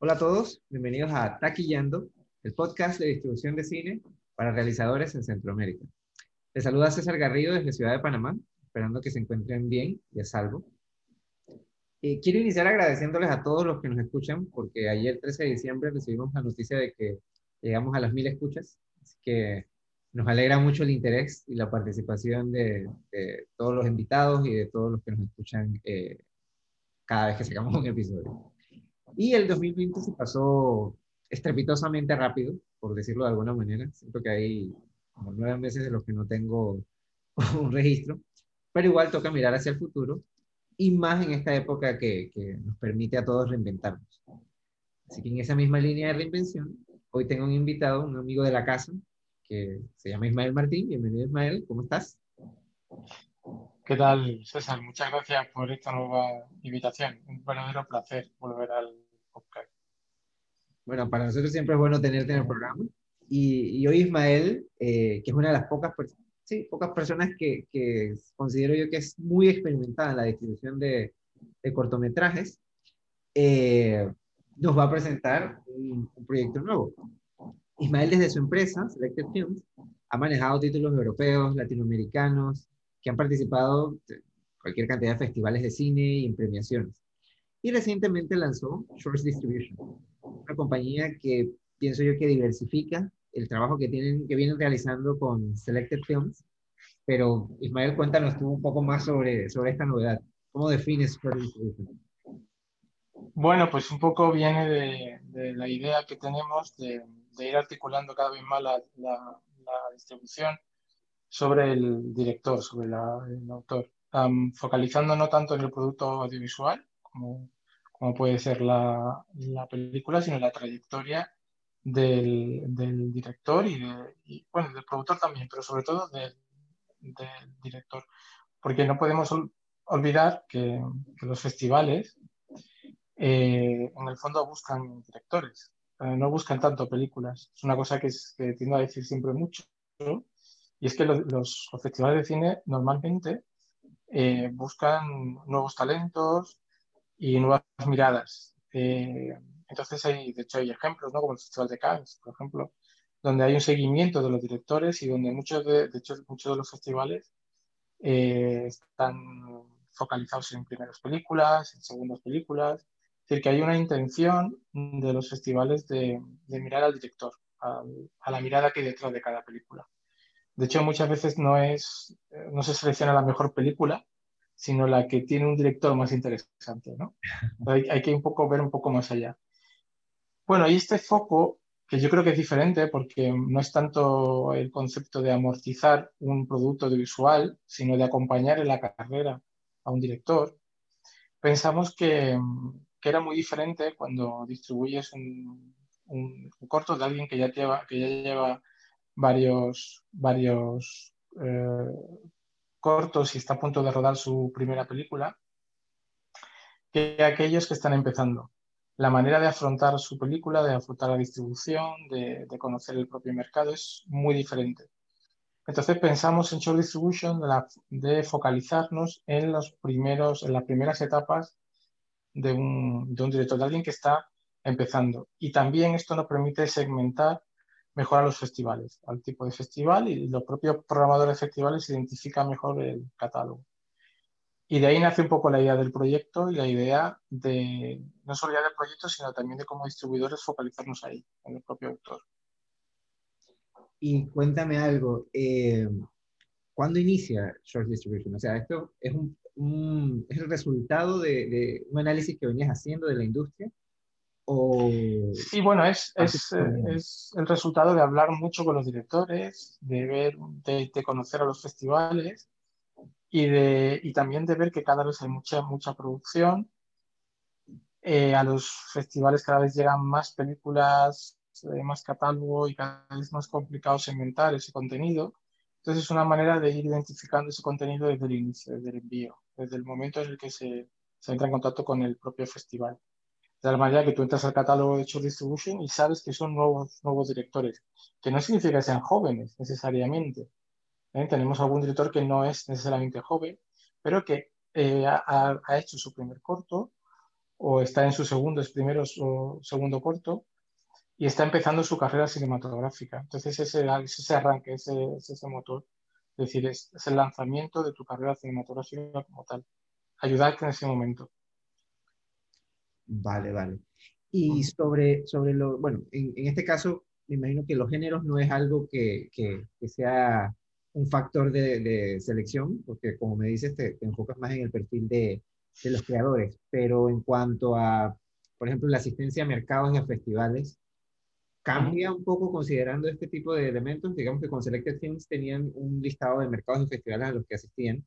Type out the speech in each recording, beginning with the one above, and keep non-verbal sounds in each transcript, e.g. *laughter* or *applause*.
Hola a todos, bienvenidos a Taquillando, el podcast de distribución de cine para realizadores en Centroamérica. Les saluda César Garrido desde Ciudad de Panamá, esperando que se encuentren bien y a salvo. Y quiero iniciar agradeciéndoles a todos los que nos escuchan, porque ayer 13 de diciembre recibimos la noticia de que llegamos a las mil escuchas, así que nos alegra mucho el interés y la participación de, todos los invitados y de todos los que nos escuchan eh, cada vez que sacamos un episodio. Y el 2020 se pasó estrepitosamente rápido, por decirlo de alguna manera. Siento que hay como nueve meses de los que no tengo *laughs* un registro, pero igual toca mirar hacia el futuro y más en esta época que, que nos permite a todos reinventarnos. Así que en esa misma línea de reinvención, hoy tengo un invitado, un amigo de la casa, que se llama Ismael Martín. Bienvenido Ismael, ¿cómo estás? ¿Qué tal, César? Muchas gracias por esta nueva invitación. Un verdadero placer volver al. Bueno, para nosotros siempre es bueno tenerte en el programa. Y, hoy Ismael, eh, que es una de las pocas, sí, pocas personas que, que, considero yo que es muy experimentada en la distribución de, de cortometrajes, eh, nos va a presentar un, un, proyecto nuevo. Ismael desde su empresa, Selected Films, ha manejado títulos europeos, latinoamericanos, que han participado en cualquier cantidad de festivales de cine y en premiaciones. Y recientemente lanzó Shores Distribution, una compañía que pienso yo que diversifica el trabajo que, tienen, que vienen realizando con Selected Films. Pero Ismael, cuéntanos tú un poco más sobre, sobre esta novedad. ¿Cómo defines? Bueno, pues un poco viene de, de la idea que tenemos de, de, ir articulando cada vez más la, la, la distribución sobre el director, sobre el autor, focalizando no tanto en el producto audiovisual, como, como puede ser la, la, película, sino la trayectoria del, del director y, de, bueno, del productor también, pero sobre todo del, director. Porque no podemos olvidar que, los festivales eh, en el fondo buscan directores, eh, no buscan tanto películas. Es una cosa que, que tiendo a decir siempre mucho. Y es que los, los, festivales de cine normalmente eh, buscan nuevos talentos y nuevas miradas. Eh, entonces, hay, de hecho, hay ejemplos, ¿no? como el Festival de Cannes, por ejemplo, donde hay un seguimiento de los directores y donde muchos de, de hecho, muchos de los festivales eh, están focalizados en primeras películas, en segundas películas. Es decir, que hay una intención de los festivales de, de mirar al director, a, a la mirada que hay detrás de cada película. De hecho, muchas veces no, es, no se selecciona la mejor película, sino la que tiene un director más interesante, ¿no? *laughs* Hay, hay, que un poco ver un poco más allá. Bueno, y este foco, que yo creo que es diferente porque no es tanto el concepto de amortizar un producto audiovisual, sino de acompañar en la carrera a un director, pensamos que, que era muy diferente cuando distribuyes un, un, un, corto de alguien que ya lleva, que ya lleva varios, varios eh, cortos y está a punto de rodar su primera película, que aquellos que están empezando. La manera de afrontar su película, de afrontar la distribución, de, de conocer el propio mercado es muy diferente. Entonces pensamos en Show Distribution de, la, de, focalizarnos en, los primeros, en las primeras etapas de un, de un director, de alguien que está empezando. Y también esto nos permite segmentar mejor a los festivales, al tipo de festival y los propios programadores de festivales identifican mejor el catálogo. Y de ahí nace un poco la idea del proyecto y la idea de, no solo ya del proyecto, sino también de como distribuidores focalizarnos ahí, en el propio autor. Y cuéntame algo, eh, ¿cuándo inicia Short Distribution? O sea, esto es, un, un es el resultado de, de, un análisis que venías haciendo de la industria o... Sí, bueno, es, es, es, el resultado de hablar mucho con los directores, de ver, de, de conocer a los festivales y, de, y también de ver que cada vez hay mucha, mucha producción. Eh, a los festivales cada vez llegan más películas, eh, más catálogo y cada vez es más complicado segmentar ese contenido. Entonces es una manera de ir identificando ese contenido desde el inicio, desde el envío, desde el momento en el que se, se entra en contacto con el propio festival de la manera que tú entras al catálogo de Short Distribution y sabes que son nuevos, nuevos directores, que no significa que sean jóvenes necesariamente. ¿Eh? Tenemos algún director que no es necesariamente joven, pero que eh, ha, hecho su primer corto o está en su segundo, es primero o segundo corto, y está empezando su carrera cinematográfica. Entonces ese, es ese arranque, ese, es ese motor. Es decir, es, el lanzamiento de tu carrera cinematográfica como tal. Ayudarte en ese momento. Vale, vale. Y sobre, sobre lo, bueno, en, este caso, me imagino que los géneros no es algo que, que, sea un factor de, de, selección, porque como me dices, te, te enfocas más en el perfil de, de, los creadores, pero en cuanto a, por ejemplo, la asistencia a mercados y a festivales, cambia un poco considerando este tipo de elementos. Digamos que con Selected Films tenían un listado de mercados y festivales a los que asistían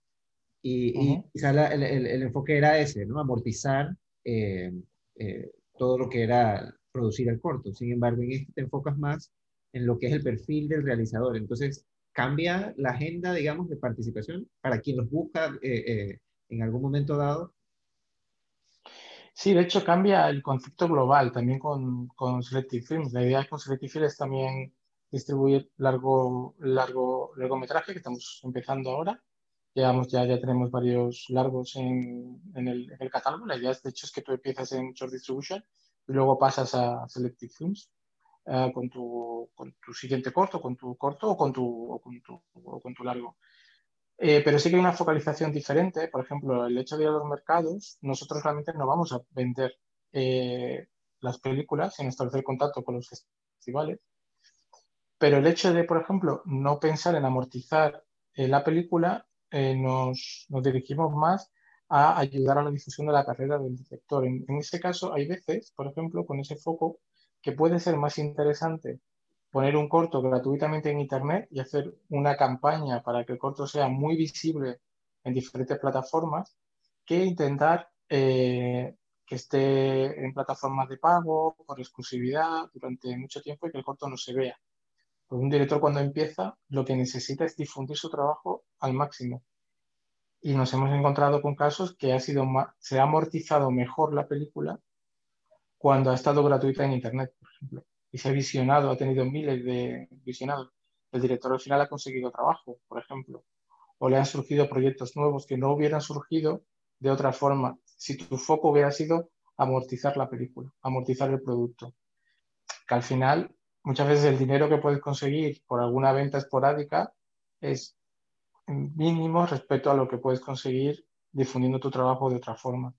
y, quizá el, el, enfoque era ese, ¿no? Amortizar eh, eh, todo lo que era producir el corto. Sin embargo, en este te enfocas más en lo que es el perfil del realizador. Entonces, cambia la agenda, digamos, de participación para quien los busca eh, en algún momento dado Sí, de hecho cambia el concepto global también con, con Selective Films. La idea es con Selective Films también distribuir largo, largo, largometraje, que estamos empezando ahora. Llevamos ya, ya tenemos varios largos en, en, el, catálogo. La idea, es, de hecho, es que tú empiezas en Short Distribution y luego pasas a Selective Films uh, con, tu, con tu siguiente corto, con tu corto o con tu, con tu, con tu largo. Eh, pero sí que hay una focalización diferente. Por ejemplo, el hecho de ir a los mercados, nosotros realmente no vamos a vender eh, las películas sin establecer contacto con los festivales. Pero el hecho de, por ejemplo, no pensar en amortizar eh, la película, nos, nos, dirigimos más a ayudar a la difusión de la carrera del director. En, en ese caso, hay veces, por ejemplo, con ese foco, que puede ser más interesante poner un corto gratuitamente en Internet y hacer una campaña para que el corto sea muy visible en diferentes plataformas que intentar eh, que esté en plataformas de pago, por exclusividad, durante mucho tiempo y que el corto no se vea. Pues un director cuando empieza lo que necesita es difundir su trabajo al máximo. Y nos hemos encontrado con casos que ha sido se ha amortizado mejor la película cuando ha estado gratuita en Internet, por ejemplo y se ha visionado, ha tenido miles de visionados. El director al final ha conseguido trabajo, por ejemplo, o le han surgido proyectos nuevos que no hubieran surgido de otra forma si tu foco hubiera sido amortizar la película, amortizar el producto. Que al final, muchas veces el dinero que puedes conseguir por alguna venta esporádica es mínimo respecto a lo que puedes conseguir difundiendo tu trabajo de otra forma,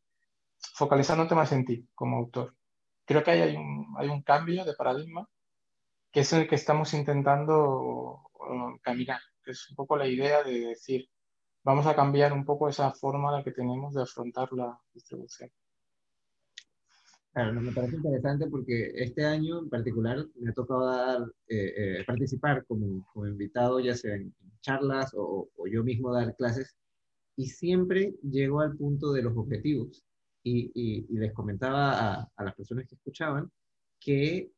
focalizándote más en ti como autor creo que hay, un, hay un cambio de paradigma que es el que estamos intentando uh, caminar, que es un poco la idea de decir, vamos a cambiar un poco esa forma la que tenemos de afrontar la distribución. Claro, me parece interesante porque este año en particular me ha tocado dar, eh, eh, participar como, como, invitado, ya sea en charlas o, o, yo mismo dar clases, y siempre llego al punto de los objetivos y, les comentaba a, las personas que escuchaban que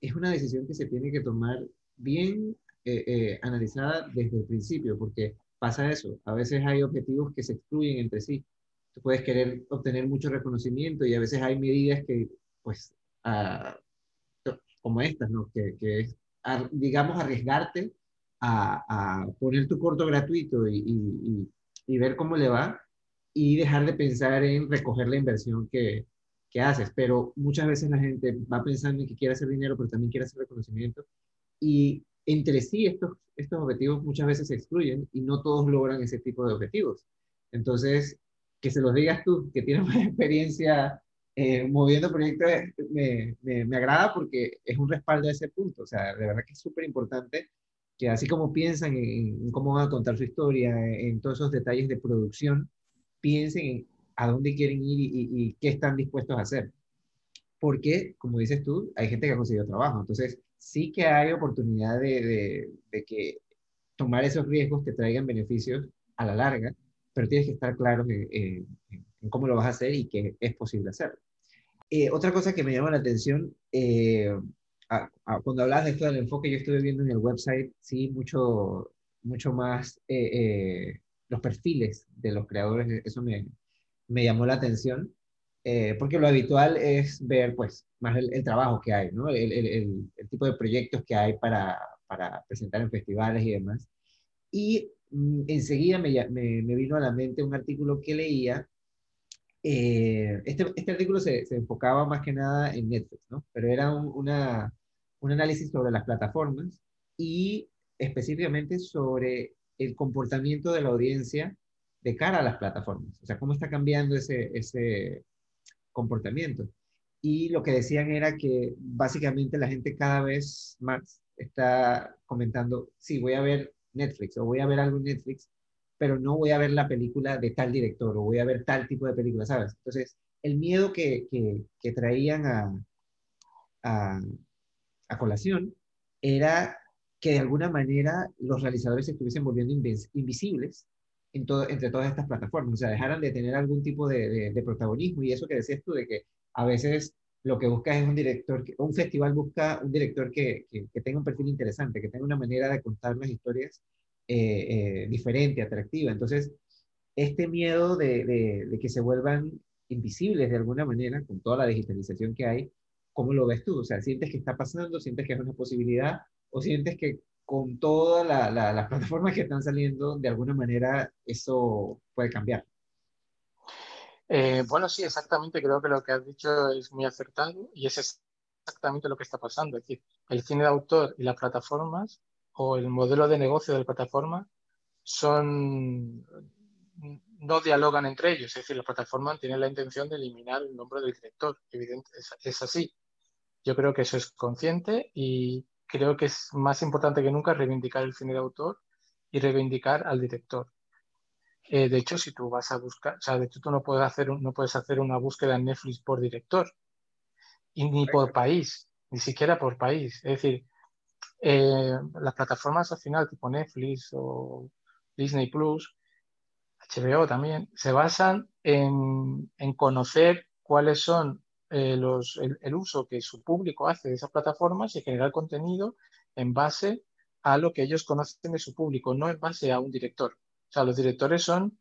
es una decisión que se tiene que tomar bien eh, eh, analizada desde el principio, porque pasa eso, a veces hay objetivos que se excluyen entre sí. Tú puedes querer obtener mucho reconocimiento y a veces hay medidas que, pues, como estas, ¿no? Que, que es, digamos, arriesgarte a, a, poner tu corto gratuito y, y, y ver cómo le va, y dejar de pensar en recoger la inversión que, que haces. Pero muchas veces la gente va pensando en que quiere hacer dinero, pero también quiere hacer reconocimiento. Y entre sí estos, estos objetivos muchas veces se excluyen y no todos logran ese tipo de objetivos. Entonces, que se los digas tú, que tienes más *laughs* experiencia eh, moviendo proyectos, me, me, me, agrada porque es un respaldo a ese punto. O sea, de verdad que es súper importante que así como piensan en, en, cómo van a contar su historia, en todos esos detalles de producción, piensen en a dónde quieren ir y, qué están dispuestos a hacer. Porque, como dices tú, hay gente que ha conseguido trabajo. Entonces, sí que hay oportunidad de, que tomar esos riesgos te traigan beneficios a la larga, pero tienes que estar claro en, cómo lo vas a hacer y que es posible hacerlo. Eh, otra cosa que me llama la atención, eh, cuando hablas de esto del enfoque, yo estuve viendo en el website, sí, mucho, mucho más eh, los perfiles de los creadores, eso me, me llamó la atención, eh, porque lo habitual es ver pues más el, trabajo que hay, ¿no? el, el, el, tipo de proyectos que hay para, para, presentar en festivales y demás. Y enseguida me, me, me, vino a la mente un artículo que leía eh, este, este, artículo se, se, enfocaba más que nada en Netflix, ¿no? Pero era un, una, un análisis sobre las plataformas y específicamente sobre el comportamiento de la audiencia de cara a las plataformas. O sea, cómo está cambiando ese, ese comportamiento. Y lo que decían era que básicamente la gente cada vez más está comentando, sí, voy a ver Netflix o voy a ver algo en Netflix, pero no voy a ver la película de tal director o voy a ver tal tipo de película, ¿sabes? Entonces, el miedo que, que, traían a, a, a, colación era que de alguna manera los realizadores se estuviesen volviendo invisibles en todo, entre todas estas plataformas, o sea, dejaran de tener algún tipo de, de, protagonismo y eso que decías tú de que a veces lo que buscas es un director, un festival busca un director que, que, tenga un perfil interesante, que tenga una manera de contar las historias eh, eh, diferente, atractiva. Entonces, este miedo de, de, que se vuelvan invisibles de alguna manera, con toda la digitalización que hay, ¿cómo lo ves tú? O sea, ¿sientes que está pasando? ¿Sientes que es una posibilidad? ¿O sientes que con todas las plataformas que están saliendo, de alguna manera eso puede cambiar? Eh, bueno, sí, exactamente. Creo que lo que has dicho es muy acertado y es exactamente lo que está pasando. Es decir, el cine de autor y las plataformas o el modelo de negocio de la plataforma son no dialogan entre ellos. Es decir, la plataforma tiene la intención de eliminar el nombre del director. Evidente, es, así. Yo creo que eso es consciente y creo que es más importante que nunca reivindicar el cine de autor y reivindicar al director. Eh, de hecho, si tú vas a buscar, o sea, de hecho tú no puedes hacer, no puedes hacer una búsqueda en Netflix por director, y ni por país, ni siquiera por país. Es decir, eh, las plataformas al final, tipo Netflix o Disney Plus, HBO también, se basan en, en conocer cuáles son eh, los, el, el, uso que su público hace de esas plataformas y generar contenido en base a lo que ellos conocen de su público, no en base a un director. O sea, los directores son,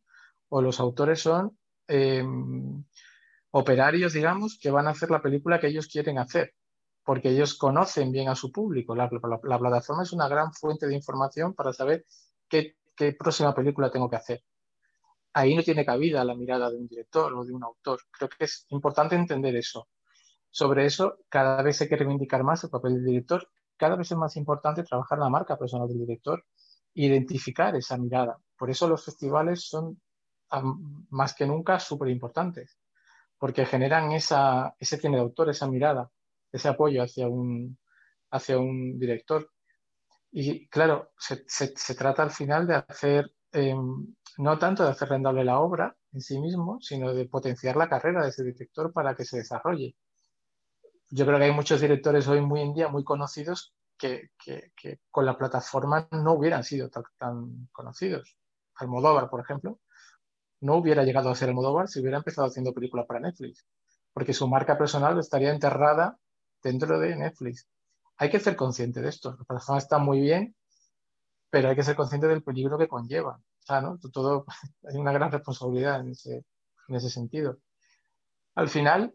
o los autores son em, operarios, digamos, que van a hacer la película que ellos quieren hacer, porque ellos conocen bien a su público. La, plataforma es una gran fuente de información para saber qué, qué, próxima película tengo que hacer. Ahí no tiene cabida la mirada de un director o de un autor. Creo que es importante entender eso. Sobre eso, cada vez hay que reivindicar más el papel del director. Cada vez es más importante trabajar la marca personal del director identificar esa mirada. Por eso los festivales son más que nunca súper importantes, porque generan esa, ese cine de autor, esa mirada, ese apoyo hacia un, hacia un director. Y claro, se, se, trata al final de hacer, em, no tanto de hacer rentable la obra en sí mismo, sino de potenciar la carrera de ese director para que se desarrolle. Yo creo que hay muchos directores hoy muy en día muy conocidos que, que, con la plataforma no hubieran sido tan, conocidos. Almodóvar, por ejemplo, no hubiera llegado a ser Almodóvar si hubiera empezado haciendo películas para Netflix, porque su marca personal estaría enterrada dentro de Netflix. Hay que ser consciente de esto. La plataforma está muy bien, pero hay que ser consciente del peligro que conlleva. O sea, ¿no? Todo, *laughs* hay una gran responsabilidad en ese, en ese sentido. Al final,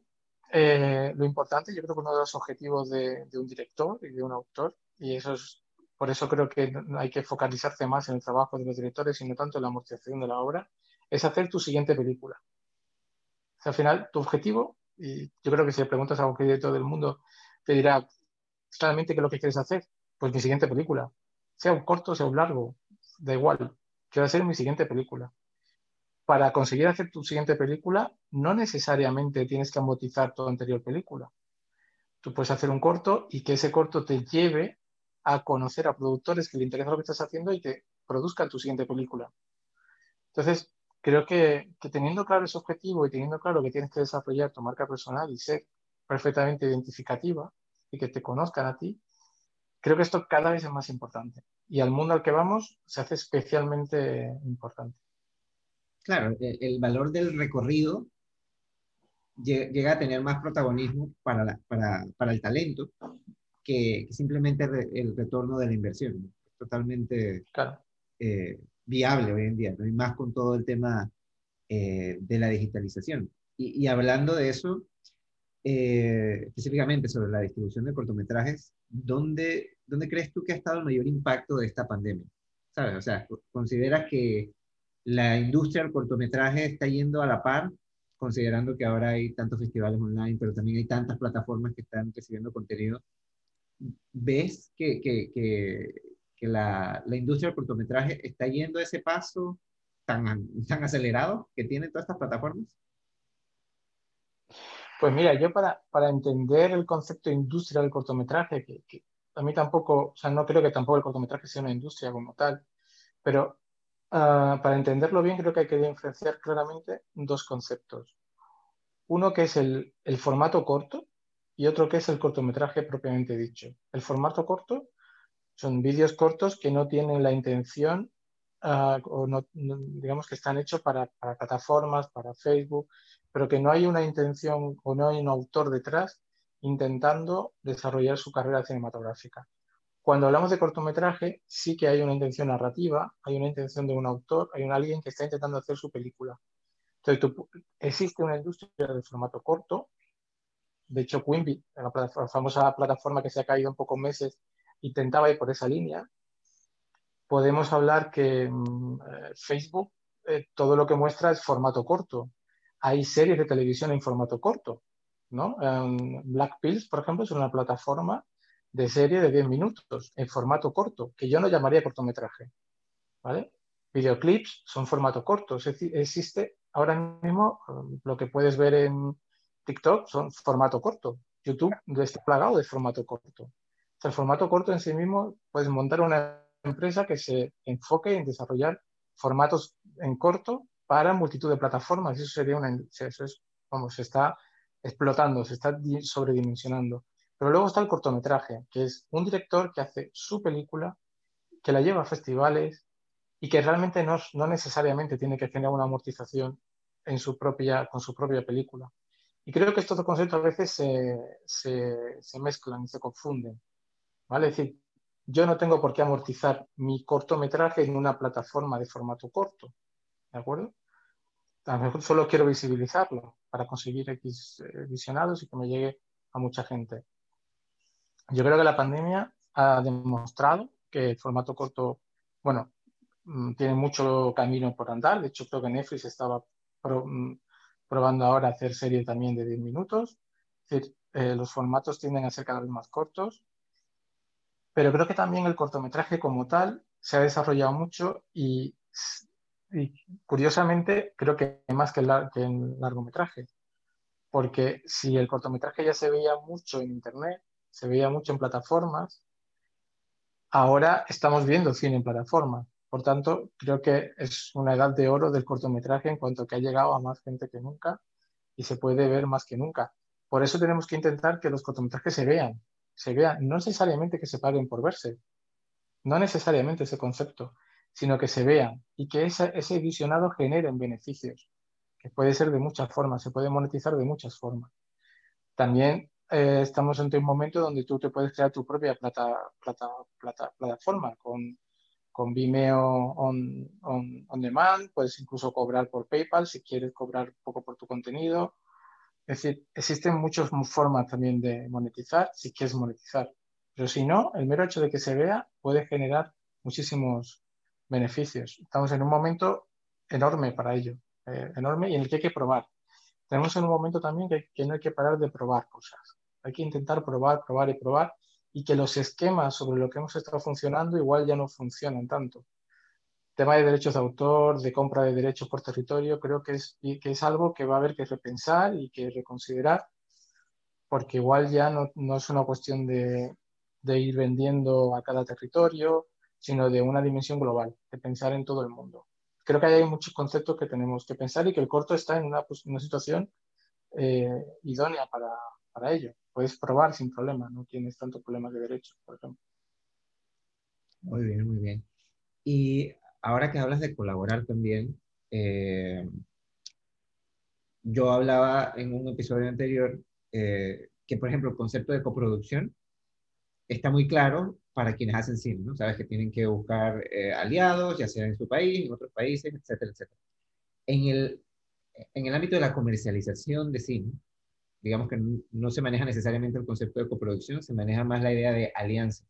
eh, lo importante, yo creo que uno de los objetivos de, un director y de un autor, y eso es, por eso creo que hay que focalizarse más en el trabajo de los directores y no tanto en la amortización de la obra, es hacer tu siguiente película. al final, tu objetivo, y yo creo que si le preguntas a cualquier director del mundo, te dirá claramente qué es lo que quieres hacer. Pues mi siguiente película, sea un corto, sea un largo, da igual, quiero hacer mi siguiente película para conseguir hacer tu siguiente película, no necesariamente tienes que amortizar tu anterior película. Tú puedes hacer un corto y que ese corto te lleve a conocer a productores que le interesa lo que estás haciendo y que produzcan tu siguiente película. Entonces, creo que, teniendo claro ese objetivo y teniendo claro que tienes que desarrollar tu marca personal y ser perfectamente identificativa y que te conozcan a ti, creo que esto cada vez es más importante. Y al mundo al que vamos se hace especialmente importante claro, el, valor del recorrido llega a tener más protagonismo para, para, el talento que, simplemente el retorno de la inversión. Totalmente eh, viable hoy en día, ¿no? y más con todo el tema eh, de la digitalización. Y, hablando de eso, eh, específicamente sobre la distribución de cortometrajes, ¿dónde, ¿dónde crees tú que ha estado el mayor impacto de esta pandemia? ¿Sabes? O sea, ¿consideras que la industria del cortometraje está yendo a la par considerando que ahora hay tantos festivales online, pero también hay tantas plataformas que están recibiendo contenido, ¿ves que, que, que, que la, la, industria del cortometraje está yendo a ese paso tan, tan acelerado que tienen todas estas plataformas? Pues mira, yo para, para entender el concepto de industria del cortometraje, que, a mí tampoco, o sea, no creo que tampoco el cortometraje sea una industria como tal, pero uh, para entenderlo bien creo que hay que diferenciar claramente dos conceptos. Uno que es el, el formato corto y otro que es el cortometraje propiamente dicho. El formato corto son vídeos cortos que no tienen la intención uh, o digamos que están hechos para, para, plataformas, para Facebook, pero que no hay una intención o no hay un autor detrás intentando desarrollar su carrera cinematográfica. Cuando hablamos de cortometraje, sí que hay una intención narrativa, hay una intención de un autor, hay un alguien que está intentando hacer su película. Entonces, existe una industria de formato corto. De hecho, Quimbit, la, famosa plataforma que se ha caído en pocos meses, intentaba ir por esa línea. Podemos hablar que mmm, Facebook eh, todo lo que muestra es formato corto. Hay series de televisión en formato corto. ¿no? Um, Black Pills, por ejemplo, es una plataforma de serie de 10 minutos en formato corto, que yo no llamaría cortometraje. ¿vale? Videoclips son formato corto. Existe ahora mismo um, lo que puedes ver en TikTok son formato corto. YouTube está plagado de formato corto. El formato corto en sí mismo puedes montar una empresa que se enfoque en desarrollar formatos en corto para multitud de plataformas. Eso sería una, eso es, vamos, está explotando, se está sobredimensionando. Pero luego está el cortometraje, que es un director que hace su película, que la lleva a festivales y que realmente no, no necesariamente tiene que tener una amortización en su propia, con su propia película. Y creo que estos dos conceptos a veces se, se, se mezclan y se confunden. ¿vale? Es decir, yo no tengo por qué amortizar mi cortometraje en una plataforma de formato corto. ¿De acuerdo? A lo mejor solo quiero visibilizarlo para conseguir X eh, visionados y que me llegue a mucha gente. Yo creo que la pandemia ha demostrado que el formato corto, bueno, mm, tiene mucho camino por andar. De hecho, creo que Netflix estaba pro, mm, probando ahora hacer series también de 10 minutos. Es decir, eh, los formatos tienden a ser cada vez más cortos. Pero creo que también el cortometraje como tal se ha desarrollado mucho y curiosamente creo que más que, la, que en largometraje, porque si el cortometraje ya se veía mucho en internet, se veía mucho en plataformas, ahora estamos viendo cine en plataformas. Por tanto, creo que es una edad de oro del cortometraje en cuanto que ha llegado a más gente que nunca y se puede ver más que nunca. Por eso tenemos que intentar que los cortometrajes se vean, se vean, no necesariamente que se paguen por verse, no necesariamente ese concepto, sino que se vean y que ese, ese visionado genere beneficios, que puede ser de muchas formas, se puede monetizar de muchas formas. También eh, estamos ante un momento donde tú te puedes crear tu propia plata, plata, plata, plataforma con, con Vimeo on, on, on, demand, puedes incluso cobrar por PayPal si quieres cobrar un poco por tu contenido. Es decir, existen muchas formas también de monetizar si quieres monetizar. Pero si no, el mero hecho de que se vea puede generar muchísimos beneficios. Estamos en un momento enorme para ello, eh, enorme y en el que hay que probar. Tenemos en un momento también que, que no hay que parar de probar cosas. Hay que intentar probar, probar y probar y que los esquemas sobre lo que hemos estado funcionando igual ya no funcionan tanto. Tema de derechos de autor, de compra de derechos por territorio, creo que es, que es algo que va a haber que repensar y que reconsiderar, porque igual ya no, no es una cuestión de, de ir vendiendo a cada territorio, sino de una dimensión global, de pensar en todo el mundo. Creo que hay muchos conceptos que tenemos que pensar y que el corto está en una, pues, una situación eh, idónea para, para, ello. Puedes probar sin problema, no tienes tantos problemas de derechos, por ejemplo. Muy bien, muy bien. Y ahora que hablas de colaborar también, eh, yo hablaba en un episodio anterior eh, que, por ejemplo, el concepto de coproducción está muy claro para quienes hacen cine, ¿no? Sabes que tienen que buscar eh, aliados, ya sea en su país, en otros países, etcétera, etcétera. En el, en el ámbito de la comercialización de cine, digamos que no, no se maneja necesariamente el concepto de coproducción, se maneja más la idea de alianzas.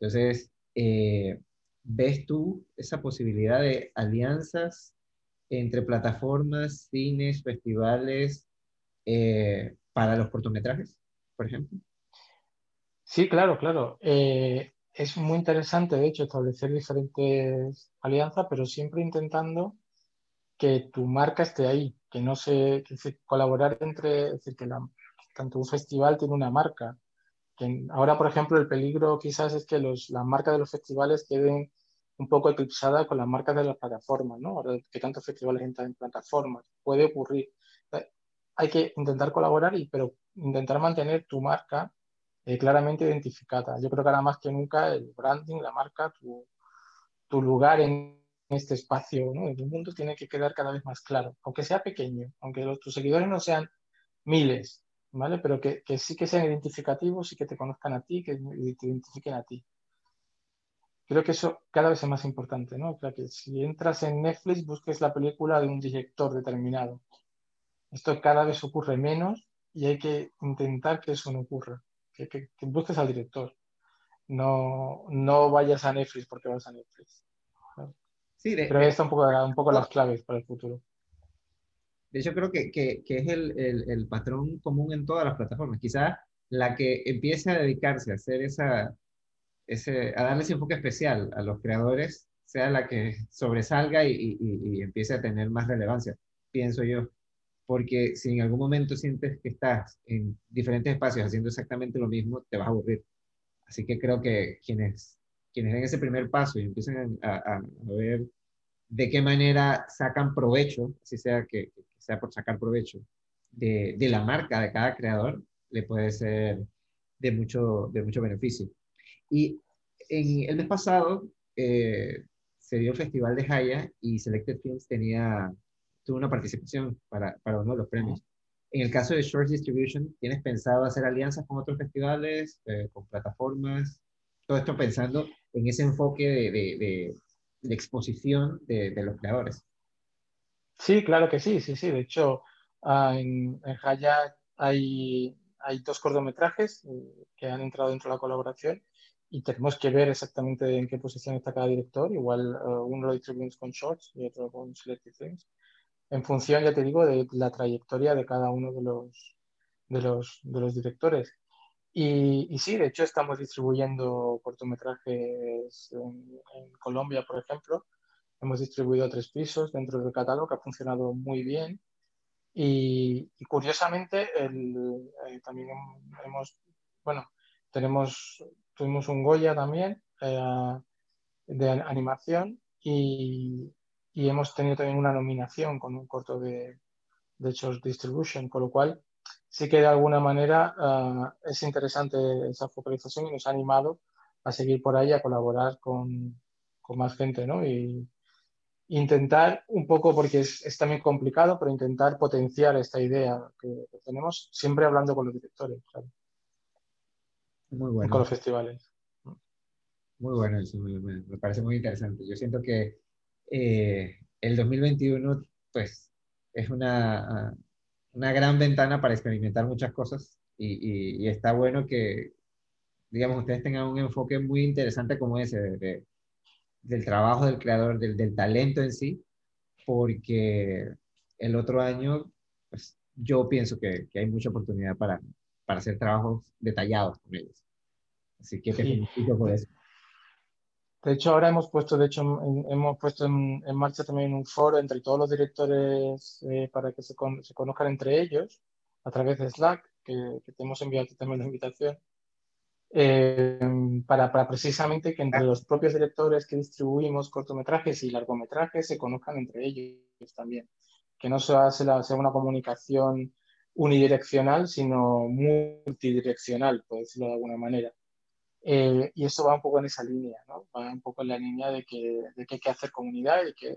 Entonces, eh, ¿ves tú esa posibilidad de alianzas entre plataformas, cines, festivales, eh, para los cortometrajes, por ejemplo? Sí, claro, claro. Eh, es muy interesante, de hecho, establecer diferentes alianzas, pero siempre intentando que tu marca esté ahí, que no se, que colaborar entre, es decir, que tanto un festival tiene una marca. Que ahora, por ejemplo, el peligro quizás es que los, las marcas de los festivales queden un poco eclipsadas con las marcas de las plataformas, ¿no? Ahora que tantos festivales entran en plataformas, puede ocurrir. Hay que intentar colaborar, y, pero intentar mantener tu marca eh, claramente identificada. Yo creo que ahora más que nunca el branding, la marca, tu, tu lugar en este espacio ¿no? el mundo tiene que quedar cada vez más claro, aunque sea pequeño, aunque tus seguidores no sean miles, ¿vale? Pero que, sí que sean identificativos y que te conozcan a ti, que te identifiquen a ti. Creo que eso cada vez es más importante, ¿no? Creo que si entras en Netflix, busques la película de un director determinado. Esto cada vez ocurre menos y hay que intentar que eso no ocurra, que busques al director. No, no vayas a Netflix porque vas a Netflix. Sí, de, Pero ahí está un poco, un poco las claves para el futuro. De hecho, creo que, que, que es el, el, el, patrón común en todas las plataformas. Quizás la que empiece a dedicarse a hacer esa, ese, a darle ese enfoque especial a los creadores sea la que sobresalga y, y, y, empiece a tener más relevancia, pienso yo. Porque si en algún momento sientes que estás en diferentes espacios haciendo exactamente lo mismo, te vas a aburrir. Así que creo que quienes quienes den ese primer paso y empiecen a, a, a ver de qué manera sacan provecho, así sea que, que sea por sacar provecho, de, de, la marca de cada creador, le puede ser de mucho, de mucho beneficio. Y en el mes pasado eh, se dio el Festival de Jaya y Selected Films tenía, tuvo una participación para, para uno de los premios. En el caso de Short Distribution, ¿tienes pensado hacer alianzas con otros festivales, eh, con plataformas? Todo esto pensando en ese enfoque de, exposición de, los creadores. Sí, claro que sí, sí, sí. De hecho, uh, en, en Haya hay, dos cortometrajes eh, que han entrado dentro de la colaboración y tenemos que ver exactamente en qué posición está cada director. Igual uh, uno lo distribuimos con Shorts y otro con Selected Films. En función, ya te digo, de la trayectoria de cada uno de los directores. Y, y, sí, de hecho estamos distribuyendo cortometrajes en, en, Colombia, por ejemplo. Hemos distribuido tres pisos dentro del catálogo que ha funcionado muy bien. Y, y curiosamente, el, eh, también hemos, bueno, tenemos, tuvimos un Goya también eh, de animación y, y, hemos tenido también una nominación con un corto de, de Short Distribution, con lo cual sí que de alguna manera uh, es interesante esa focalización y nos ha animado a seguir por ahí, a colaborar con, con más gente, ¿no? Y intentar un poco, porque es, es, también complicado, pero intentar potenciar esta idea que, que tenemos, siempre hablando con los directores, claro. Muy bueno. con los festivales. Muy bueno, eso me, me parece muy interesante. Yo siento que eh, el 2021, pues, es una una gran ventana para experimentar muchas cosas y, y, y, está bueno que, digamos, ustedes tengan un enfoque muy interesante como ese, de, de, del trabajo del creador, del, del, talento en sí, porque el otro año, pues, yo pienso que, que hay mucha oportunidad para, para hacer trabajos detallados con ellos. Así que te felicito por eso. De hecho, ahora hemos puesto, de hecho, en, hemos puesto en, marcha también un foro entre todos los directores eh, para que se, con, se, conozcan entre ellos a través de Slack, que, te hemos enviado también la invitación, eh, para, para, precisamente que entre los propios directores que distribuimos cortometrajes y largometrajes se conozcan entre ellos también. Que no sea, sea una comunicación unidireccional, sino multidireccional, por decirlo de alguna manera. Eh, y eso va un poco en esa línea, ¿no? va un poco en la línea de que, de que hay que hacer comunidad y que,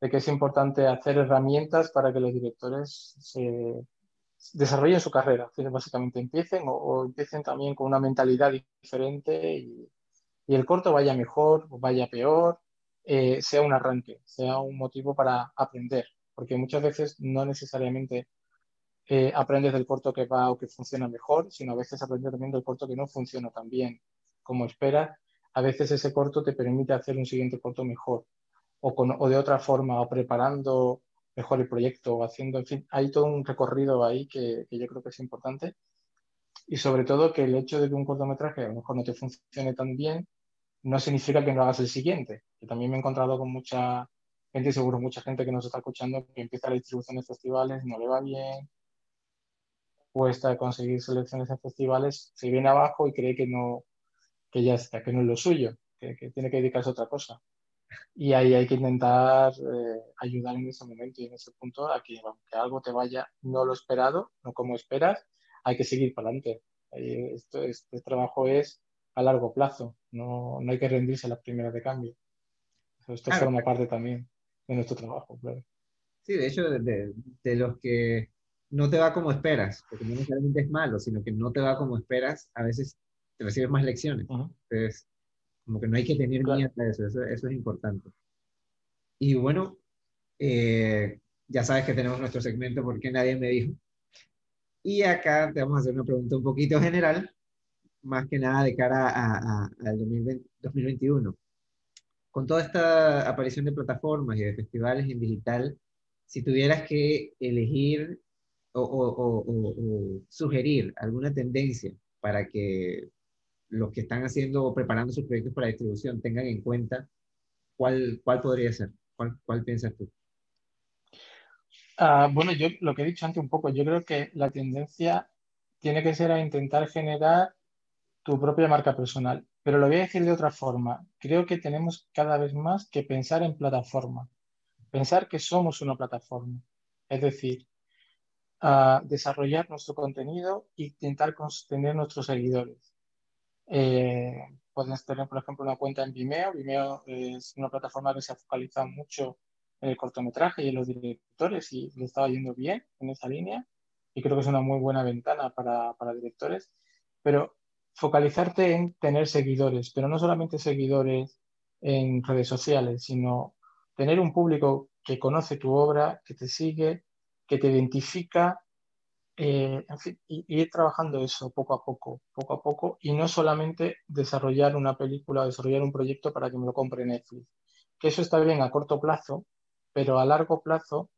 de que es importante hacer herramientas para que los directores se desarrollen su carrera, básicamente empiecen o, o, empiecen también con una mentalidad diferente y, y el corto vaya mejor o vaya peor, eh, sea un arranque, sea un motivo para aprender, porque muchas veces no necesariamente eh, aprendes del corto que va o que funciona mejor, sino a veces aprendes también del corto que no funciona tan bien como esperas. A veces ese corto te permite hacer un siguiente corto mejor. o, con, o de otra forma, o preparando mejor el proyecto, o haciendo, en fin, hay todo un recorrido ahí que, yo creo que es importante. Y sobre todo que el hecho de que un cortometraje a lo mejor no te funcione tan bien, no significa que no hagas el siguiente. Que también me he encontrado con mucha gente, seguro mucha gente que nos está escuchando, que empieza la distribución de festivales, no le va bien, cuesta conseguir selecciones en festivales, se viene abajo y cree que no, que ya está, que no es lo suyo, que, tiene que dedicarse a otra cosa. Y ahí hay que intentar eh, ayudar en ese momento y en ese punto a que, aunque algo te vaya no lo esperado, no como esperas, hay que seguir para adelante. Esto, este trabajo es a largo plazo, no, no hay que rendirse a las primeras de cambio. Esto forma parte también de nuestro trabajo, claro. Sí, de hecho, de, de los que no te va como esperas, porque no necesariamente es malo, sino que no te va como esperas, a veces te recibes más lecciones. Entonces, como que no hay que tener miedo a eso, eso, es importante. Y bueno, eh, ya sabes que tenemos nuestro segmento porque nadie me dijo. Y acá te vamos a hacer una pregunta un poquito general, más que nada de cara al 2021. Con toda esta aparición de plataformas y de festivales en digital, si tuvieras que elegir o, sugerir alguna tendencia para que los que están haciendo o preparando sus proyectos para distribución tengan en cuenta, ¿cuál, cuál podría ser? ¿Cuál, cuál piensas tú? Ah, bueno, yo lo que he dicho antes un poco, yo creo que la tendencia tiene que ser a intentar generar tu propia marca personal. Pero lo voy a decir de otra forma. Creo que tenemos cada vez más que pensar en plataforma. Pensar que somos una plataforma. Es decir, a desarrollar nuestro contenido e intentar tener nuestros seguidores. Eh, puedes tener, por ejemplo, una cuenta en Vimeo. Vimeo es una plataforma que se ha focalizado mucho en el cortometraje y en los directores y le estaba yendo bien en esa línea y creo que es una muy buena ventana para, para directores. Pero focalizarte en tener seguidores, pero no solamente seguidores en redes sociales, sino tener un público que conoce tu obra, que te sigue, que te identifica, eh, en fin, y, ir trabajando eso poco a poco, poco a poco, y no solamente desarrollar una película o desarrollar un proyecto para que me lo compre Netflix. Que eso está bien a corto plazo, pero a largo plazo,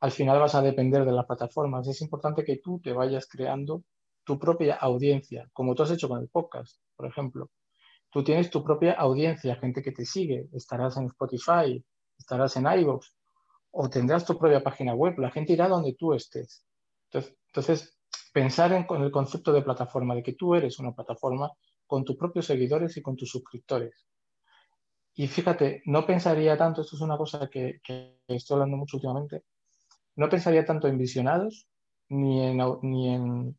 al final vas a depender de las plataformas. Es importante que tú te vayas creando tu propia audiencia, como tú has hecho con el podcast, por ejemplo. Tú tienes tu propia audiencia, gente que te sigue, estarás en Spotify, estarás en iVoox, o tendrás tu propia página web, la gente irá donde tú estés. Entonces, pensar en el concepto de plataforma, de que tú eres una plataforma con tus propios seguidores y con tus suscriptores. Y fíjate, no pensaría tanto, esto es una cosa que, estoy hablando mucho últimamente, no pensaría tanto en visionados, ni en, ni en,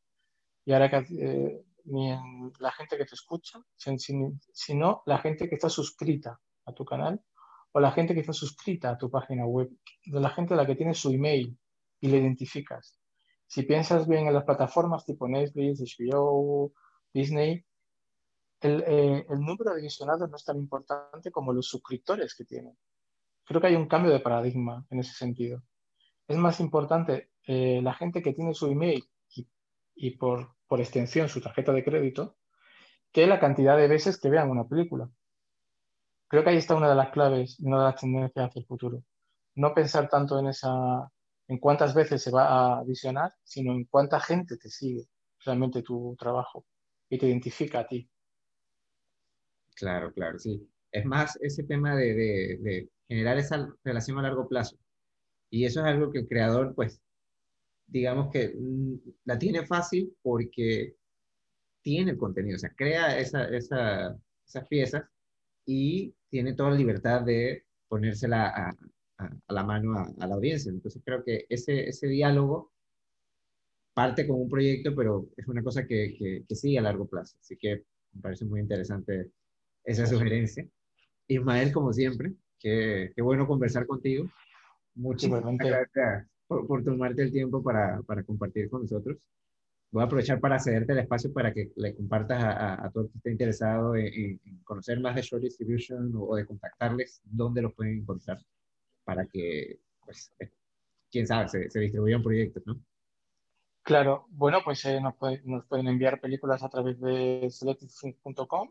y ahora eh, ni en la gente que te escucha, sino la gente que está suscrita a tu canal o la gente que está suscrita a tu página web, de la gente a la que tienes su email y le identificas. Si piensas bien en las plataformas tipo Netflix, HBO, Disney, el, eh, el, número de visionados no es tan importante como los suscriptores que tienen. Creo que hay un cambio de paradigma en ese sentido. Es más importante eh, la gente que tiene su email y, por, por extensión su tarjeta de crédito que la cantidad de veces que vean una película. Creo que ahí está una de las claves, una de las tendencias hacia el futuro. No pensar tanto en esa, en cuántas veces se va a visionar, sino en cuánta gente te sigue realmente tu trabajo y te identifica a ti. Claro, claro, sí. Es más ese tema de, de, generar esa relación a largo plazo. Y eso es algo que el creador, pues, digamos que mm, la tiene fácil porque tiene el contenido, o sea, crea esa, esa, esas piezas y tiene toda la libertad de ponérsela a, a, la mano a, la audiencia. Entonces creo que ese, ese diálogo parte con un proyecto, pero es una cosa que, que, sigue a largo plazo. Así que me parece muy interesante esa sugerencia. Ismael, como siempre, qué, qué bueno conversar contigo. Muchísimas gracias por, por, tomarte el tiempo para, para compartir con nosotros voy a aprovechar para cederte el espacio para que le compartas a, a, todo el que esté interesado en, conocer más de Short Distribution o, de contactarles, dónde los pueden encontrar para que, pues, eh, quién sabe, se, se distribuyan proyectos, ¿no? Claro, bueno, pues eh, nos, nos, pueden enviar películas a través de selectedfilms.com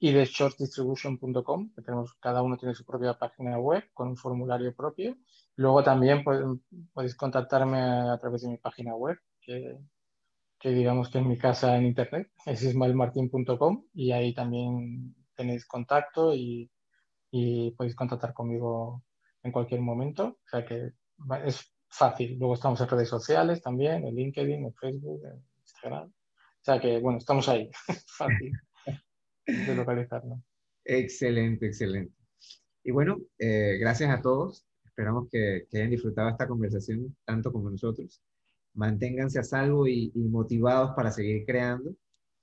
y de shortdistribution.com, que tenemos, cada uno tiene su propia página web con un formulario propio. Luego también podéis contactarme a, través de mi página web, que, que, digamos que es mi casa en internet, es ismaelmartin.com y ahí también tenéis contacto y, y, podéis contactar conmigo en cualquier momento. O sea que es fácil. Luego estamos en redes sociales también, en LinkedIn, en Facebook, en Instagram. O sea que, bueno, estamos ahí. *laughs* fácil de localizarlo. Excelente, excelente. Y bueno, eh, gracias a todos. Esperamos que, hayan disfrutado esta conversación tanto como nosotros. Manténganse a salvo y, motivados para seguir creando.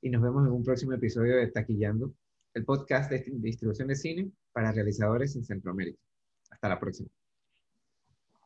Y nos vemos en un próximo episodio de Taquillando, el podcast de distribución de cine para realizadores en Centroamérica. Hasta la próxima.